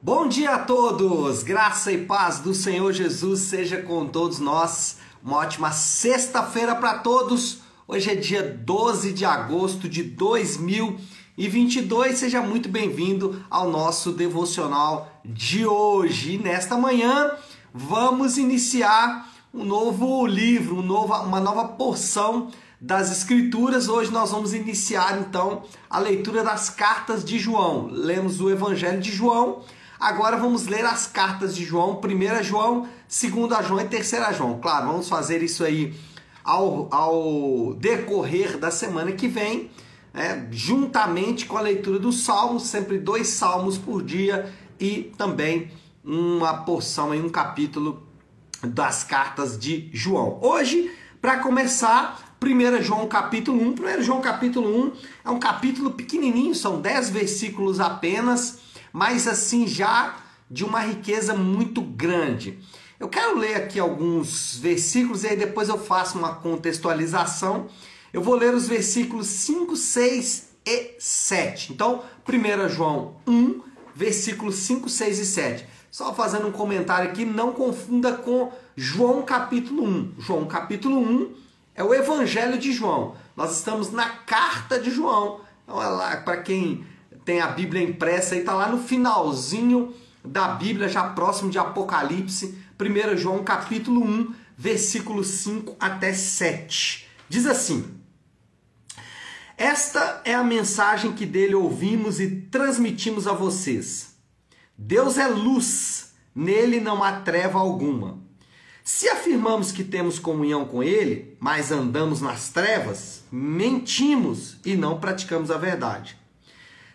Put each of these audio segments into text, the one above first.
Bom dia a todos! Graça e paz do Senhor Jesus seja com todos nós. Uma ótima sexta-feira para todos. Hoje é dia 12 de agosto de 2022. Seja muito bem-vindo ao nosso devocional de hoje. E nesta manhã vamos iniciar um novo livro, um uma nova porção das Escrituras. Hoje nós vamos iniciar então a leitura das cartas de João. Lemos o Evangelho de João Agora vamos ler as cartas de João, 1 João, 2 João e 3 João. Claro, vamos fazer isso aí ao, ao decorrer da semana que vem, né, juntamente com a leitura dos salmos, sempre dois salmos por dia e também uma porção em um capítulo das cartas de João. Hoje, para começar, 1 João capítulo 1. 1 João capítulo 1 é um capítulo pequenininho, são 10 versículos apenas mas assim já de uma riqueza muito grande. Eu quero ler aqui alguns versículos e aí depois eu faço uma contextualização. Eu vou ler os versículos 5, 6 e 7. Então, 1 João 1, versículos 5, 6 e 7. Só fazendo um comentário aqui, não confunda com João capítulo 1. João capítulo 1 é o Evangelho de João. Nós estamos na carta de João. Então, é para quem tem a Bíblia impressa e está lá no finalzinho da Bíblia, já próximo de Apocalipse, 1 João capítulo 1, versículo 5 até 7. Diz assim: Esta é a mensagem que dele ouvimos e transmitimos a vocês. Deus é luz, nele não há treva alguma. Se afirmamos que temos comunhão com ele, mas andamos nas trevas, mentimos e não praticamos a verdade.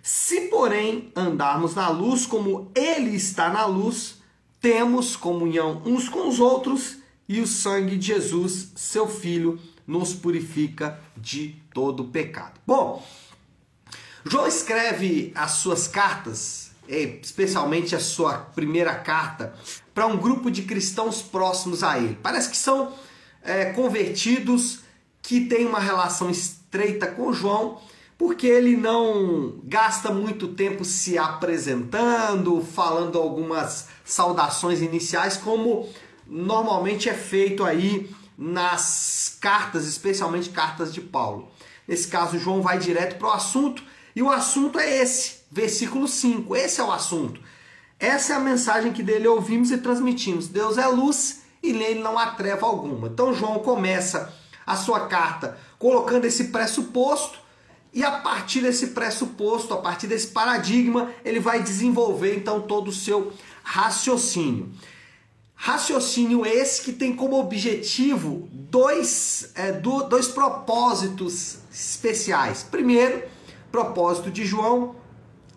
Se, porém, andarmos na luz como Ele está na luz, temos comunhão uns com os outros e o sangue de Jesus, seu Filho, nos purifica de todo pecado. Bom, João escreve as suas cartas, especialmente a sua primeira carta, para um grupo de cristãos próximos a ele. Parece que são é, convertidos que têm uma relação estreita com João porque ele não gasta muito tempo se apresentando, falando algumas saudações iniciais, como normalmente é feito aí nas cartas, especialmente cartas de Paulo. Nesse caso, João vai direto para o assunto, e o assunto é esse, versículo 5. Esse é o assunto. Essa é a mensagem que dele ouvimos e transmitimos. Deus é luz e nele não há treva alguma. Então, João começa a sua carta colocando esse pressuposto e a partir desse pressuposto, a partir desse paradigma, ele vai desenvolver então todo o seu raciocínio. Raciocínio esse que tem como objetivo dois, é, dois propósitos especiais. Primeiro, propósito de João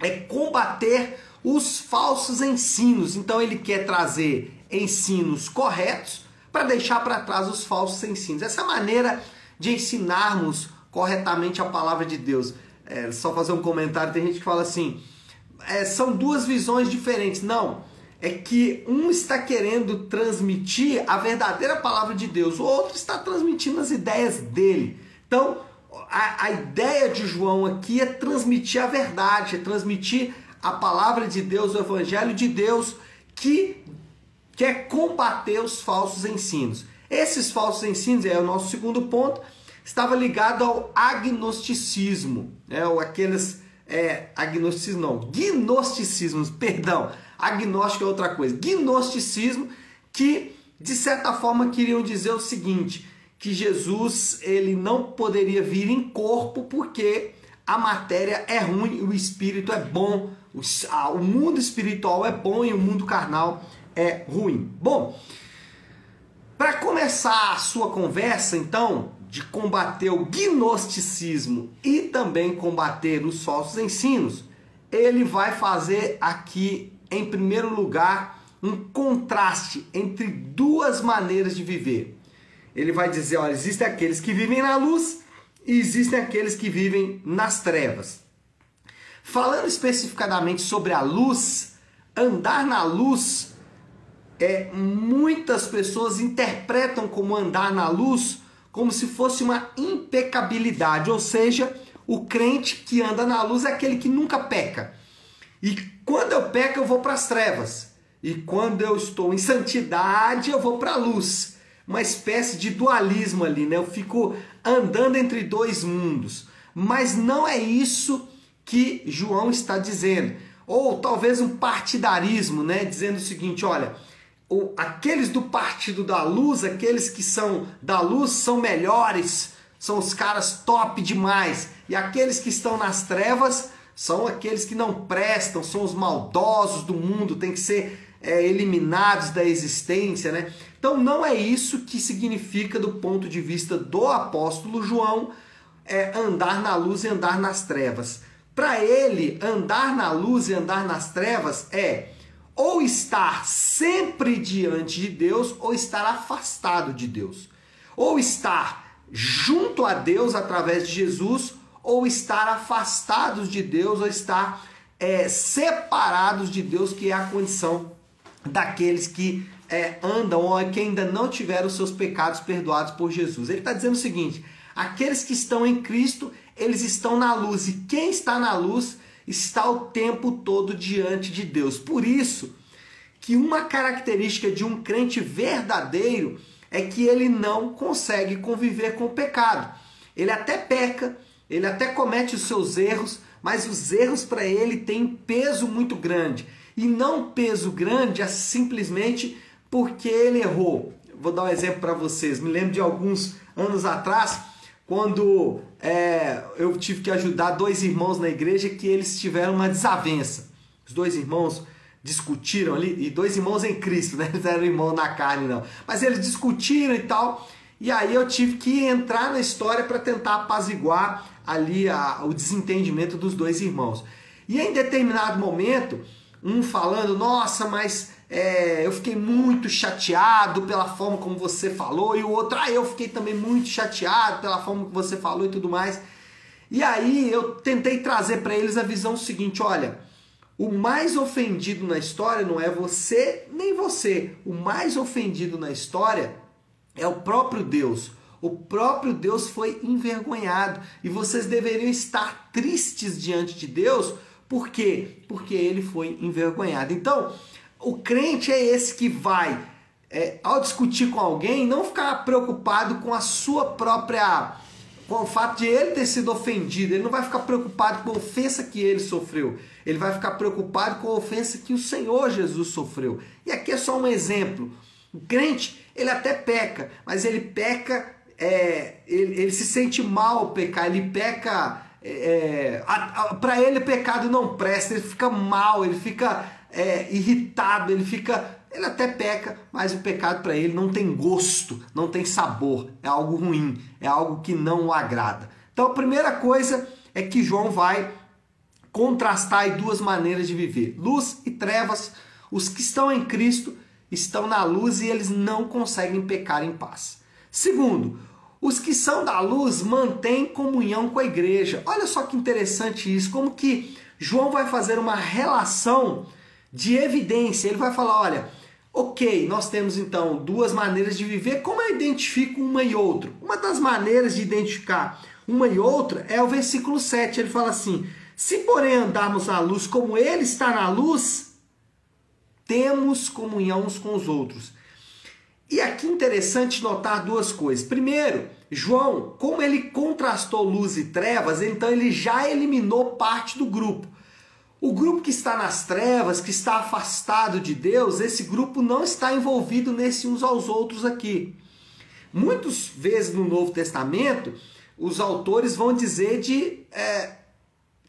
é combater os falsos ensinos. Então ele quer trazer ensinos corretos para deixar para trás os falsos ensinos. Essa maneira de ensinarmos corretamente a palavra de Deus. É, só fazer um comentário, tem gente que fala assim, é, são duas visões diferentes. Não, é que um está querendo transmitir a verdadeira palavra de Deus, o outro está transmitindo as ideias dele. Então, a, a ideia de João aqui é transmitir a verdade, é transmitir a palavra de Deus, o evangelho de Deus, que quer combater os falsos ensinos. Esses falsos ensinos, é o nosso segundo ponto, estava ligado ao agnosticismo, né? ou aqueles é, agnosticismo não, gnosticismos, perdão, agnóstico é outra coisa, gnosticismo que de certa forma queriam dizer o seguinte, que Jesus ele não poderia vir em corpo porque a matéria é ruim o espírito é bom, o mundo espiritual é bom e o mundo carnal é ruim. Bom, para começar a sua conversa, então, de combater o gnosticismo e também combater os falsos ensinos, ele vai fazer aqui, em primeiro lugar, um contraste entre duas maneiras de viver. Ele vai dizer: olha, existem aqueles que vivem na luz e existem aqueles que vivem nas trevas. Falando especificadamente sobre a luz, andar na luz, é, muitas pessoas interpretam como andar na luz como se fosse uma impecabilidade, ou seja, o crente que anda na luz é aquele que nunca peca. E quando eu peco, eu vou para as trevas. E quando eu estou em santidade, eu vou para a luz. Uma espécie de dualismo ali, né? Eu fico andando entre dois mundos. Mas não é isso que João está dizendo. Ou talvez um partidarismo, né? Dizendo o seguinte: olha, o, aqueles do partido da luz, aqueles que são da luz, são melhores, são os caras top demais. E aqueles que estão nas trevas são aqueles que não prestam, são os maldosos do mundo, tem que ser é, eliminados da existência, né? Então não é isso que significa do ponto de vista do apóstolo João é, andar na luz e andar nas trevas. Para ele, andar na luz e andar nas trevas é ou estar sempre diante de Deus ou estar afastado de Deus. Ou estar junto a Deus através de Jesus ou estar afastados de Deus ou estar é, separados de Deus, que é a condição daqueles que é, andam ou que ainda não tiveram seus pecados perdoados por Jesus. Ele está dizendo o seguinte: aqueles que estão em Cristo, eles estão na luz, e quem está na luz está o tempo todo diante de Deus. Por isso que uma característica de um crente verdadeiro é que ele não consegue conviver com o pecado. Ele até peca, ele até comete os seus erros, mas os erros para ele têm peso muito grande e não peso grande é simplesmente porque ele errou. Vou dar um exemplo para vocês. Me lembro de alguns anos atrás, quando é, eu tive que ajudar dois irmãos na igreja que eles tiveram uma desavença. Os dois irmãos discutiram ali, e dois irmãos em Cristo, né? Eles eram irmãos na carne, não. Mas eles discutiram e tal. E aí eu tive que entrar na história para tentar apaziguar ali a, o desentendimento dos dois irmãos. E em determinado momento, um falando, nossa, mas é, eu fiquei muito chateado pela forma como você falou, e o outro, ah, eu fiquei também muito chateado pela forma que você falou e tudo mais. E aí eu tentei trazer para eles a visão seguinte: olha, o mais ofendido na história não é você nem você. O mais ofendido na história é o próprio Deus. O próprio Deus foi envergonhado e vocês deveriam estar tristes diante de Deus por quê? Porque ele foi envergonhado. Então, o crente é esse que vai, é, ao discutir com alguém, não ficar preocupado com a sua própria. com o fato de ele ter sido ofendido. Ele não vai ficar preocupado com a ofensa que ele sofreu. Ele vai ficar preocupado com a ofensa que o Senhor Jesus sofreu. E aqui é só um exemplo. O crente, ele até peca, mas ele peca, é, ele, ele se sente mal ao pecar, ele peca é, para ele pecado não presta, ele fica mal, ele fica é, irritado, ele fica. Ele até peca, mas o pecado para ele não tem gosto, não tem sabor, é algo ruim, é algo que não o agrada. Então a primeira coisa é que João vai contrastar duas maneiras de viver: luz e trevas. Os que estão em Cristo estão na luz e eles não conseguem pecar em paz. Segundo, os que são da luz mantêm comunhão com a igreja. Olha só que interessante isso, como que João vai fazer uma relação de evidência. Ele vai falar, olha, ok, nós temos então duas maneiras de viver, como eu identifico uma e outra? Uma das maneiras de identificar uma e outra é o versículo 7. Ele fala assim: Se porém andarmos na luz como ele está na luz, temos comunhão uns com os outros. E aqui interessante notar duas coisas. Primeiro, João, como ele contrastou luz e trevas, então ele já eliminou parte do grupo. O grupo que está nas trevas, que está afastado de Deus, esse grupo não está envolvido nesse uns aos outros aqui. Muitas vezes no Novo Testamento, os autores vão dizer de é,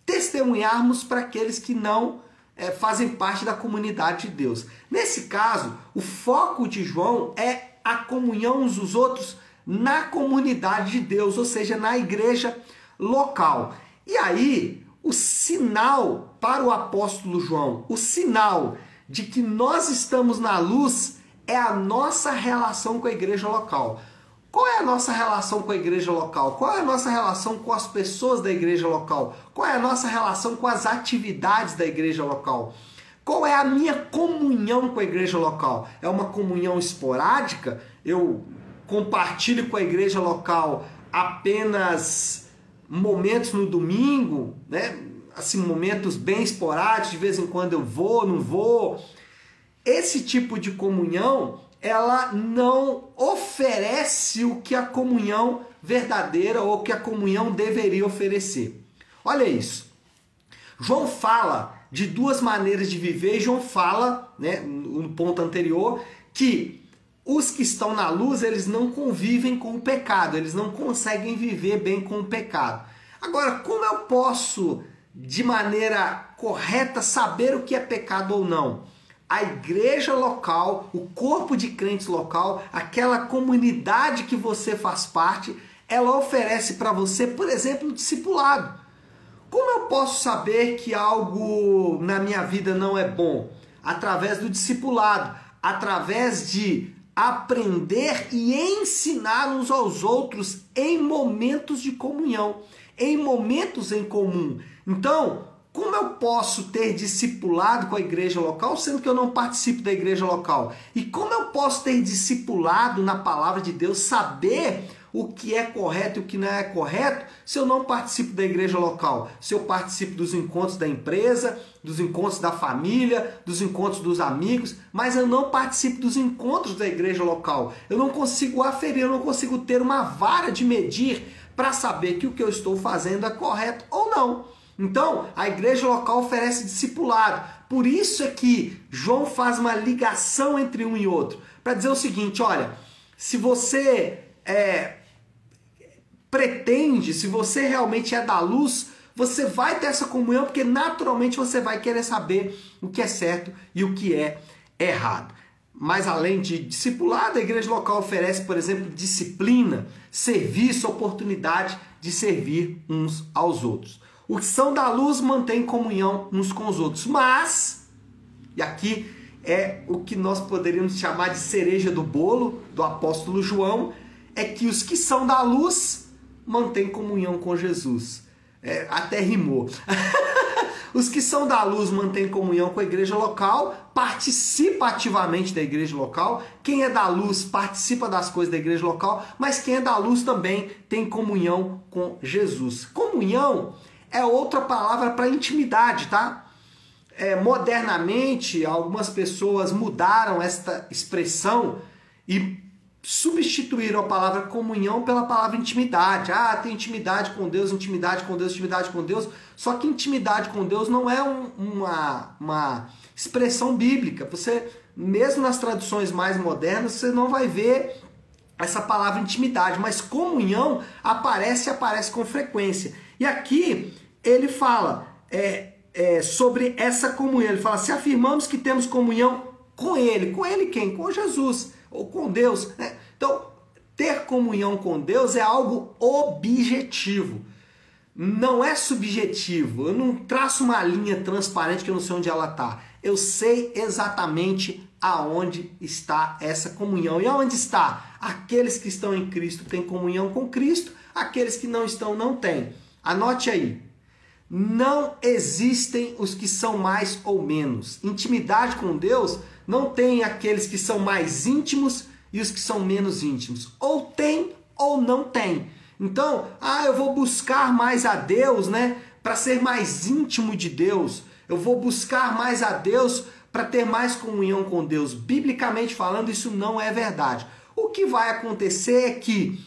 testemunharmos para aqueles que não é, fazem parte da comunidade de Deus. Nesse caso, o foco de João é a comunhão uns dos outros na comunidade de Deus, ou seja, na igreja local. E aí, o sinal para o apóstolo João, o sinal de que nós estamos na luz é a nossa relação com a igreja local. Qual é a nossa relação com a igreja local? Qual é a nossa relação com as pessoas da igreja local? Qual é a nossa relação com as atividades da igreja local? Qual é a minha comunhão com a igreja local? É uma comunhão esporádica? Eu compartilho com a igreja local apenas momentos no domingo, né? assim, momentos bem esporádicos, de vez em quando eu vou, não vou. Esse tipo de comunhão, ela não oferece o que a comunhão verdadeira ou que a comunhão deveria oferecer. Olha isso. João fala de duas maneiras de viver, e João fala, né, no ponto anterior, que os que estão na luz, eles não convivem com o pecado, eles não conseguem viver bem com o pecado. Agora, como eu posso, de maneira correta, saber o que é pecado ou não? A igreja local, o corpo de crentes local, aquela comunidade que você faz parte, ela oferece para você, por exemplo, o discipulado. Como eu posso saber que algo na minha vida não é bom? Através do discipulado, através de aprender e ensinar uns aos outros em momentos de comunhão, em momentos em comum. Então, como eu posso ter discipulado com a igreja local, sendo que eu não participo da igreja local? E como eu posso ter discipulado na palavra de Deus, saber o que é correto e o que não é correto se eu não participo da igreja local, se eu participo dos encontros da empresa, dos encontros da família, dos encontros dos amigos, mas eu não participo dos encontros da igreja local. Eu não consigo aferir, eu não consigo ter uma vara de medir para saber que o que eu estou fazendo é correto ou não. Então, a igreja local oferece discipulado. Por isso é que João faz uma ligação entre um e outro, para dizer o seguinte: olha, se você é, pretende, se você realmente é da luz, você vai ter essa comunhão porque naturalmente você vai querer saber o que é certo e o que é errado. Mas além de discipulado, a igreja local oferece, por exemplo, disciplina, serviço, oportunidade de servir uns aos outros. Os que são da luz mantêm comunhão uns com os outros, mas, e aqui é o que nós poderíamos chamar de cereja do bolo do apóstolo João, é que os que são da luz mantêm comunhão com Jesus. É, até rimou. os que são da luz mantêm comunhão com a igreja local, participa ativamente da igreja local. Quem é da luz participa das coisas da igreja local, mas quem é da luz também tem comunhão com Jesus. Comunhão é outra palavra para intimidade, tá? É, modernamente, algumas pessoas mudaram esta expressão e substituíram a palavra comunhão pela palavra intimidade. Ah, tem intimidade com Deus, intimidade com Deus, intimidade com Deus. Só que intimidade com Deus não é um, uma, uma expressão bíblica. Você, mesmo nas traduções mais modernas, você não vai ver essa palavra intimidade, mas comunhão aparece e aparece com frequência. E aqui ele fala é, é, sobre essa comunhão. Ele fala: se afirmamos que temos comunhão com Ele, com Ele quem? Com Jesus ou com Deus. Né? Então, ter comunhão com Deus é algo objetivo. Não é subjetivo. Eu não traço uma linha transparente que eu não sei onde ela está. Eu sei exatamente aonde está essa comunhão. E aonde está? Aqueles que estão em Cristo têm comunhão com Cristo, aqueles que não estão não têm. Anote aí. Não existem os que são mais ou menos. Intimidade com Deus não tem aqueles que são mais íntimos e os que são menos íntimos. Ou tem ou não tem. Então, ah, eu vou buscar mais a Deus, né? Para ser mais íntimo de Deus. Eu vou buscar mais a Deus para ter mais comunhão com Deus. Biblicamente falando, isso não é verdade. O que vai acontecer é que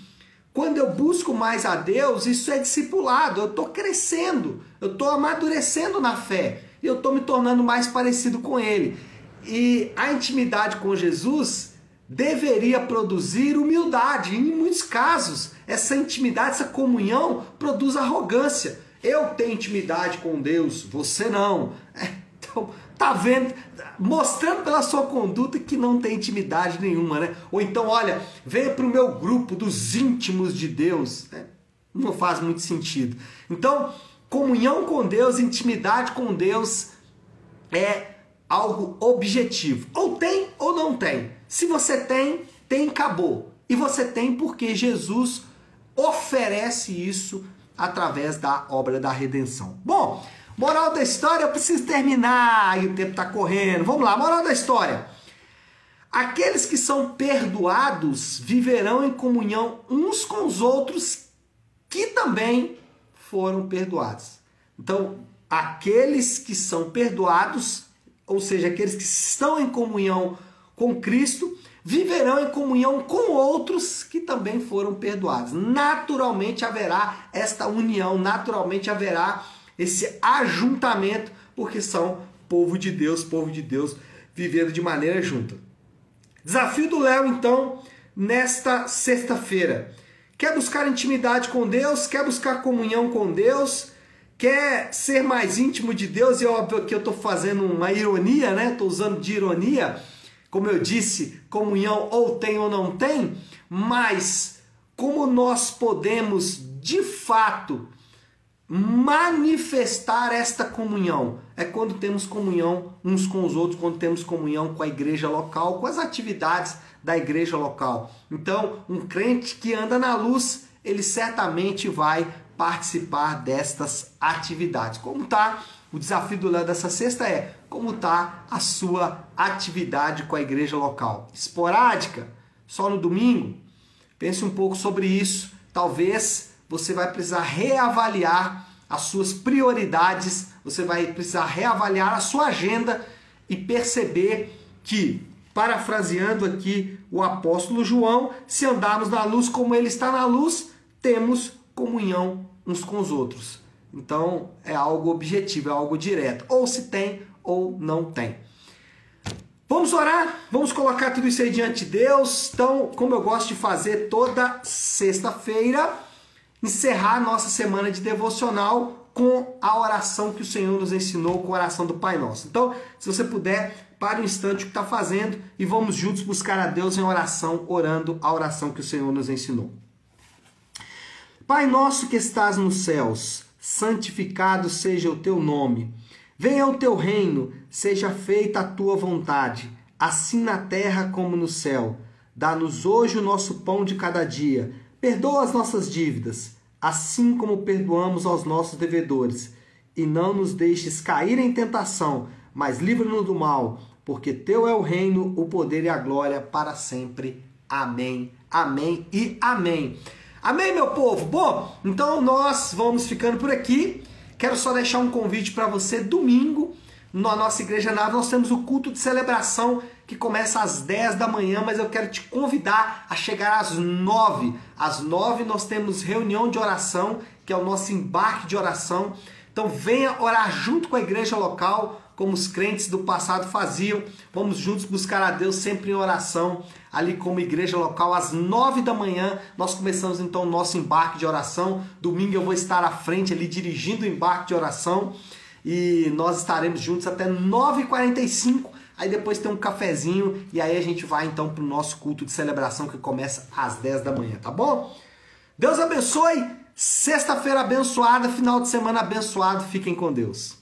quando eu busco mais a Deus, isso é discipulado. Eu estou crescendo, eu estou amadurecendo na fé e eu estou me tornando mais parecido com Ele. E a intimidade com Jesus deveria produzir humildade. Em muitos casos, essa intimidade, essa comunhão produz arrogância. Eu tenho intimidade com Deus, você não. Então, tá vendo, mostrando pela sua conduta que não tem intimidade nenhuma, né? Ou então, olha, venha para o meu grupo dos íntimos de Deus. É, não faz muito sentido. Então, comunhão com Deus, intimidade com Deus é algo objetivo. Ou tem ou não tem. Se você tem, tem, acabou. E você tem porque Jesus oferece isso através da obra da redenção. Bom, moral da história, eu preciso terminar e o tempo está correndo. Vamos lá, moral da história. Aqueles que são perdoados viverão em comunhão uns com os outros que também foram perdoados. Então, aqueles que são perdoados, ou seja, aqueles que estão em comunhão com Cristo, viverão em comunhão com outros que também foram perdoados. Naturalmente haverá esta união, naturalmente haverá esse ajuntamento, porque são povo de Deus, povo de Deus vivendo de maneira junta. Desafio do Léo, então, nesta sexta-feira. Quer buscar intimidade com Deus? Quer buscar comunhão com Deus? Quer ser mais íntimo de Deus? E é óbvio que eu estou fazendo uma ironia, né? Estou usando de ironia como eu disse, comunhão ou tem ou não tem, mas como nós podemos de fato manifestar esta comunhão? É quando temos comunhão uns com os outros, quando temos comunhão com a igreja local, com as atividades da igreja local. Então, um crente que anda na luz, ele certamente vai participar destas atividades. Como tá? O desafio do Léo dessa sexta é como está a sua atividade com a igreja local. Esporádica? Só no domingo? Pense um pouco sobre isso. Talvez você vai precisar reavaliar as suas prioridades, você vai precisar reavaliar a sua agenda e perceber que, parafraseando aqui o apóstolo João, se andarmos na luz como ele está na luz, temos comunhão uns com os outros. Então é algo objetivo, é algo direto. Ou se tem ou não tem. Vamos orar, vamos colocar tudo isso aí diante de Deus. Então, como eu gosto de fazer toda sexta-feira, encerrar nossa semana de devocional com a oração que o Senhor nos ensinou, com a oração do Pai Nosso. Então, se você puder, pare um instante o que está fazendo e vamos juntos buscar a Deus em oração, orando a oração que o Senhor nos ensinou. Pai nosso que estás nos céus, santificado seja o teu nome. Venha o teu reino, seja feita a tua vontade, assim na terra como no céu. Dá-nos hoje o nosso pão de cada dia. Perdoa as nossas dívidas, assim como perdoamos aos nossos devedores. E não nos deixes cair em tentação, mas livra-nos do mal, porque teu é o reino, o poder e a glória para sempre. Amém. Amém e amém. Amém, meu povo? Bom, então nós vamos ficando por aqui. Quero só deixar um convite para você domingo na nossa igreja nave nós temos o culto de celebração que começa às 10 da manhã, mas eu quero te convidar a chegar às 9. Às 9 nós temos reunião de oração, que é o nosso embarque de oração. Então venha orar junto com a igreja local, como os crentes do passado faziam. Vamos juntos buscar a Deus sempre em oração, ali como igreja local, às nove da manhã. Nós começamos então o nosso embarque de oração. Domingo eu vou estar à frente ali dirigindo o embarque de oração e nós estaremos juntos até 9h45. Aí depois tem um cafezinho e aí a gente vai então para o nosso culto de celebração que começa às 10 da manhã, tá bom? Deus abençoe. Sexta-feira abençoada, final de semana abençoado. Fiquem com Deus.